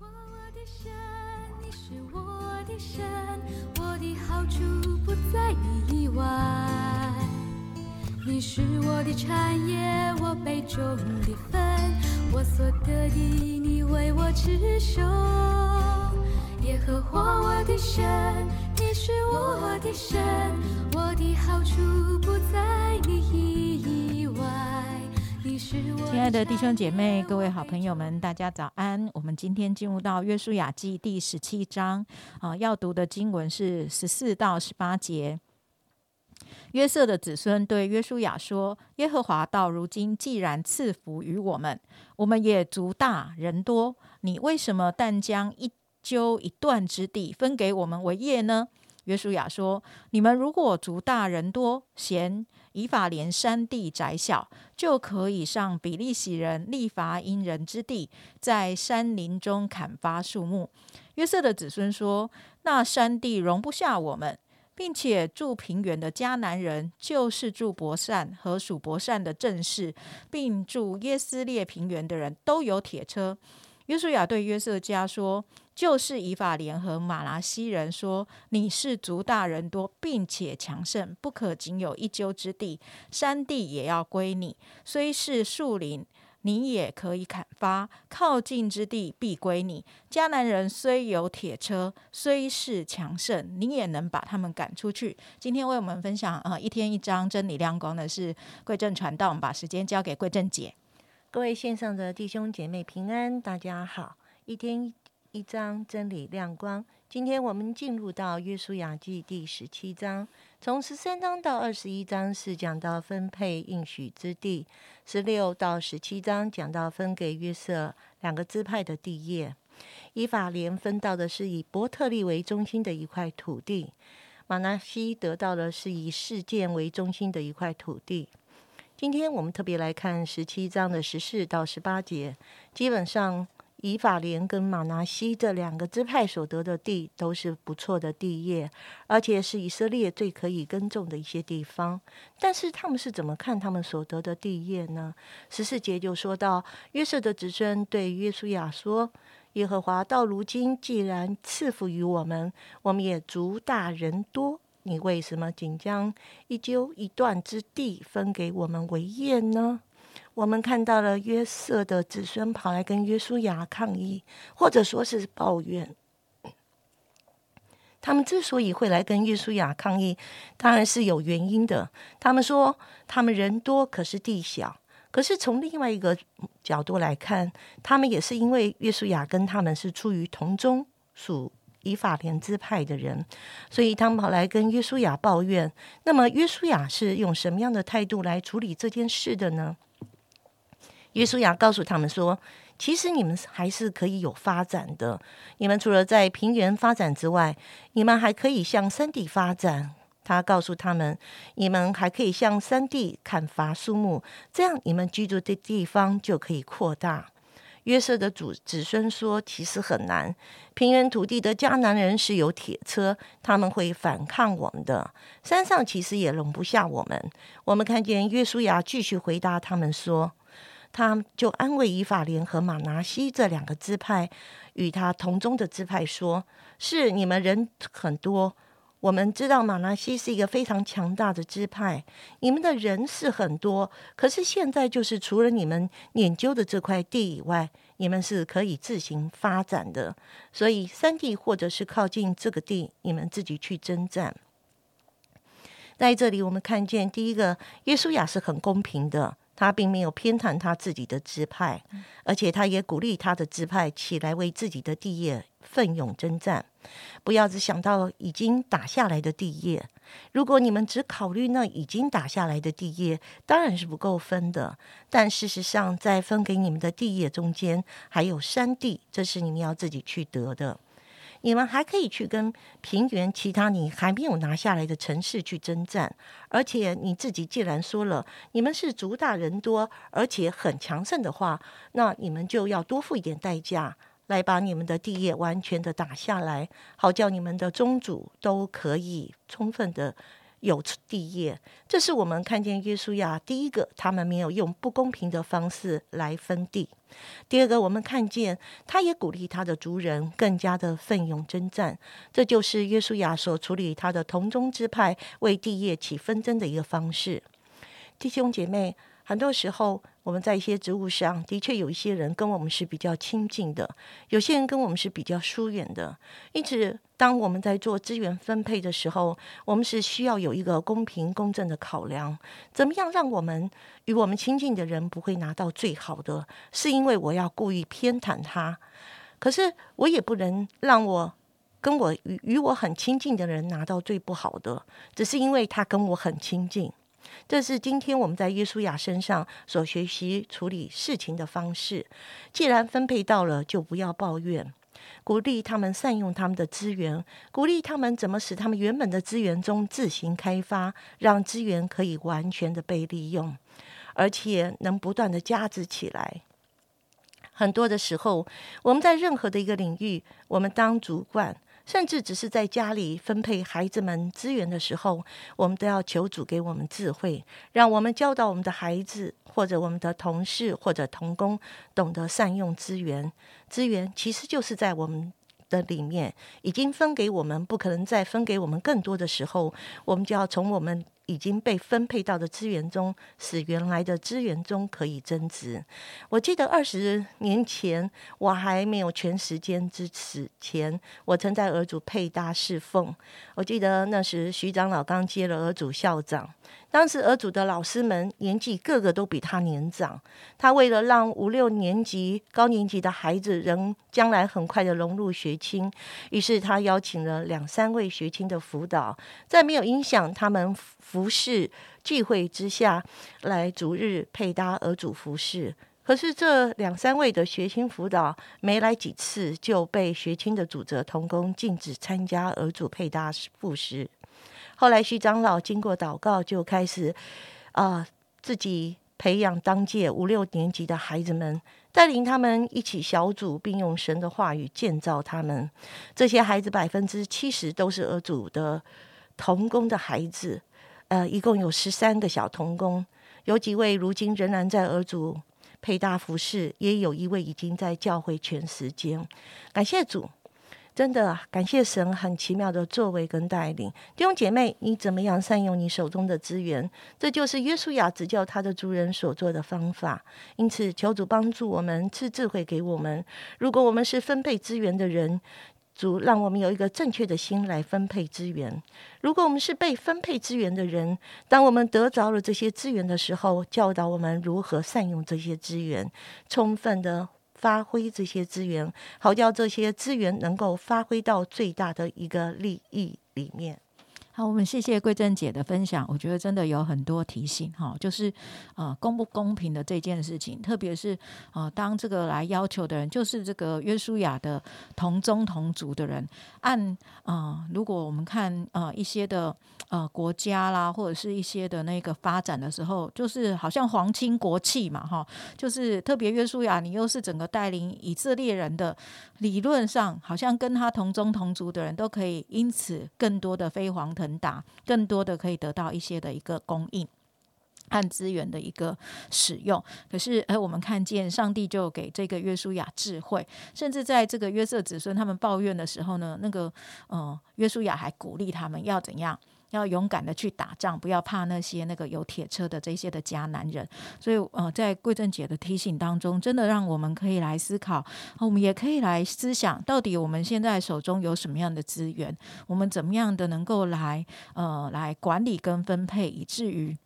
活我的神，你是我的神，我的好处不在你以外。你是我的产业，我杯中的分，我所得的，你为我持守。耶和华我的神，你是我的神，我的好处不在你以外。亲爱的弟兄姐妹、各位好朋友们，大家早安！我们今天进入到约书亚记第十七章啊，要读的经文是十四到十八节。约瑟的子孙对约书亚说：“耶和华到如今既然赐福于我们，我们也足大人多，你为什么但将一揪一段之地分给我们为业呢？”约书亚说：“你们如果族大人多，嫌以法莲山地窄小，就可以上比利洗人利伐因人之地，在山林中砍伐树木。”约瑟的子孙说：“那山地容不下我们。”并且住平原的迦南人，就是住伯善和属伯善的正士，并住耶斯列平原的人都有铁车。约书亚对约瑟家说：“就是以法联合马拿西人说，你是族大人多，并且强盛，不可仅有一丘之地，山地也要归你，虽是树林。”你也可以砍伐，靠近之地必归你。迦南人虽有铁车，虽是强盛，你也能把他们赶出去。今天为我们分享呃一天一章真理亮光的是贵正传道，我们把时间交给贵正姐。各位线上的弟兄姐妹平安，大家好！一天一章真理亮光，今天我们进入到约书亚记第十七章。从十三章到二十一章是讲到分配应许之地，十六到十七章讲到分给约瑟两个支派的地业。以法莲分到的是以伯特利为中心的一块土地，马拿西得到的是以事件为中心的一块土地。今天我们特别来看十七章的十四到十八节，基本上。以法莲跟马拿西这两个支派所得的地都是不错的地业，而且是以色列最可以耕种的一些地方。但是他们是怎么看他们所得的地业呢？十四节就说到约瑟的子孙对约书亚说：“耶和华到如今既然赐福于我们，我们也族大人多，你为什么仅将一揪一段之地分给我们为业呢？”我们看到了约瑟的子孙跑来跟约书亚抗议，或者说是抱怨。他们之所以会来跟约书亚抗议，当然是有原因的。他们说他们人多，可是地小。可是从另外一个角度来看，他们也是因为约书亚跟他们是出于同宗属以法莲支派的人，所以他们跑来跟约书亚抱怨。那么约书亚是用什么样的态度来处理这件事的呢？约书亚告诉他们说：“其实你们还是可以有发展的。你们除了在平原发展之外，你们还可以向山地发展。”他告诉他们：“你们还可以向山地砍伐树木，这样你们居住的地方就可以扩大。”约瑟的祖子孙说：“其实很难。平原土地的迦南人是有铁车，他们会反抗我们的。山上其实也容不下我们。”我们看见约书亚继续回答他们说。他就安慰以法莲和马拿西这两个支派，与他同宗的支派说：“是你们人很多，我们知道马拿西是一个非常强大的支派，你们的人是很多，可是现在就是除了你们研究的这块地以外，你们是可以自行发展的。所以三地或者是靠近这个地，你们自己去征战。在这里，我们看见第一个，耶稣亚是很公平的。”他并没有偏袒他自己的支派，而且他也鼓励他的支派起来为自己的地业奋勇征战。不要只想到已经打下来的地业，如果你们只考虑那已经打下来的地业，当然是不够分的。但事实上，在分给你们的地业中间，还有山地，这是你们要自己去得的。你们还可以去跟平原其他你还没有拿下来的城市去征战，而且你自己既然说了你们是族大人多，而且很强盛的话，那你们就要多付一点代价，来把你们的地业完全的打下来，好叫你们的宗主都可以充分的有地业。这是我们看见耶稣亚第一个，他们没有用不公平的方式来分地。第二个，我们看见他也鼓励他的族人更加的奋勇征战。这就是耶稣亚所处理他的同宗支派为地业起纷争的一个方式。弟兄姐妹。很多时候，我们在一些职务上的确有一些人跟我们是比较亲近的，有些人跟我们是比较疏远的。因此，当我们在做资源分配的时候，我们是需要有一个公平公正的考量。怎么样让我们与我们亲近的人不会拿到最好的？是因为我要故意偏袒他，可是我也不能让我跟我与与我很亲近的人拿到最不好的，只是因为他跟我很亲近。这是今天我们在约书亚身上所学习处理事情的方式。既然分配到了，就不要抱怨，鼓励他们善用他们的资源，鼓励他们怎么使他们原本的资源中自行开发，让资源可以完全的被利用，而且能不断的加值起来。很多的时候，我们在任何的一个领域，我们当主管。甚至只是在家里分配孩子们资源的时候，我们都要求主给我们智慧，让我们教导我们的孩子，或者我们的同事或者童工，懂得善用资源。资源其实就是在我们的里面已经分给我们，不可能再分给我们更多的时候，我们就要从我们。已经被分配到的资源中，使原来的资源中可以增值。我记得二十年前，我还没有全时间支持前，我曾在儿组配搭侍奉。我记得那时徐长老刚接了儿组校长。当时儿组的老师们年纪个个都比他年长，他为了让五六年级、高年级的孩子仍将来很快的融入学青，于是他邀请了两三位学青的辅导，在没有影响他们服饰聚会之下，来逐日配搭儿组服饰。可是这两三位的学青辅导没来几次，就被学青的主责同工禁止参加儿组配搭服饰。后来，徐长老经过祷告，就开始啊，自己培养当届五六年级的孩子们，带领他们一起小组，并用神的话语建造他们。这些孩子百分之七十都是儿组的童工的孩子，呃，一共有十三个小童工，有几位如今仍然在儿组配大服饰，也有一位已经在教会全时间。感谢主。真的感谢神很奇妙的作为跟带领，弟兄姐妹，你怎么样善用你手中的资源？这就是约书亚指教他的族人所做的方法。因此，求主帮助我们赐智慧给我们。如果我们是分配资源的人，主让我们有一个正确的心来分配资源；如果我们是被分配资源的人，当我们得着了这些资源的时候，教导我们如何善用这些资源，充分的。发挥这些资源，好叫这些资源能够发挥到最大的一个利益里面。好，我们谢谢桂珍姐的分享。我觉得真的有很多提醒哈，就是呃公不公平的这件事情，特别是呃当这个来要求的人，就是这个约书亚的同宗同族的人，按啊，如果我们看呃一些的呃国家啦，或者是一些的那个发展的时候，就是好像皇亲国戚嘛哈，就是特别约书亚，你又是整个带领以色列人的，理论上好像跟他同宗同族的人都可以因此更多的飞黄腾腾。达更多的可以得到一些的一个供应和资源的一个使用，可是哎，我们看见上帝就给这个约书亚智慧，甚至在这个约瑟子孙他们抱怨的时候呢，那个嗯，约书亚还鼓励他们要怎样。要勇敢的去打仗，不要怕那些那个有铁车的这些的假男人。所以，呃，在桂正姐的提醒当中，真的让我们可以来思考，我们也可以来思想，到底我们现在手中有什么样的资源，我们怎么样的能够来呃来管理跟分配，以至于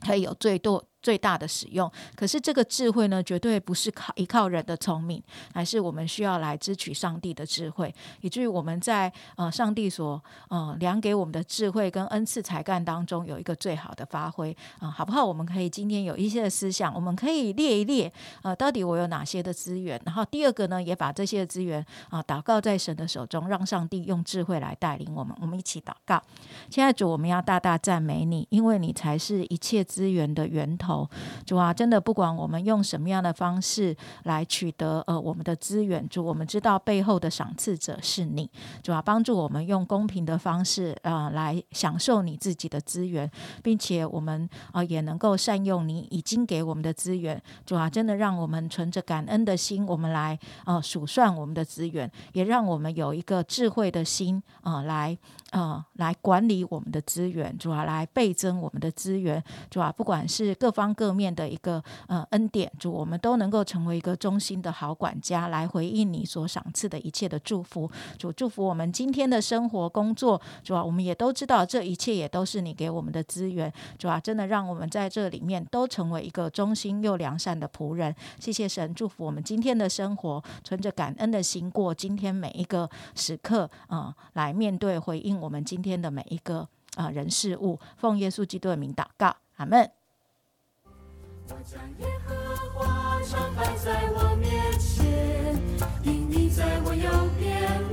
可以有最多。最大的使用，可是这个智慧呢，绝对不是靠依靠人的聪明，而是我们需要来支取上帝的智慧，以至于我们在呃上帝所呃量给我们的智慧跟恩赐才干当中有一个最好的发挥啊，好不好？我们可以今天有一些的思想，我们可以列一列呃，到底我有哪些的资源？然后第二个呢，也把这些资源啊祷告在神的手中，让上帝用智慧来带领我们。我们一起祷告，亲爱的主，我们要大大赞美你，因为你才是一切资源的源头。主啊，真的不管我们用什么样的方式来取得呃我们的资源，主，我们知道背后的赏赐者是你。主啊，帮助我们用公平的方式啊来享受你自己的资源，并且我们啊也能够善用你已经给我们的资源。主啊，真的让我们存着感恩的心，我们来呃数算我们的资源，也让我们有一个智慧的心啊来。呃，来管理我们的资源，主要来倍增我们的资源，主要不管是各方各面的一个呃恩典，主我们都能够成为一个忠心的好管家，来回应你所赏赐的一切的祝福。主祝福我们今天的生活工作，主要我们也都知道这一切也都是你给我们的资源，主要真的让我们在这里面都成为一个忠心又良善的仆人。谢谢神，祝福我们今天的生活，存着感恩的心过今天每一个时刻，嗯，来面对回应。我们今天的每一个啊人事物，奉耶稣基督的名祷告，阿门。我将耶和华常摆在我面前，因你在我右边，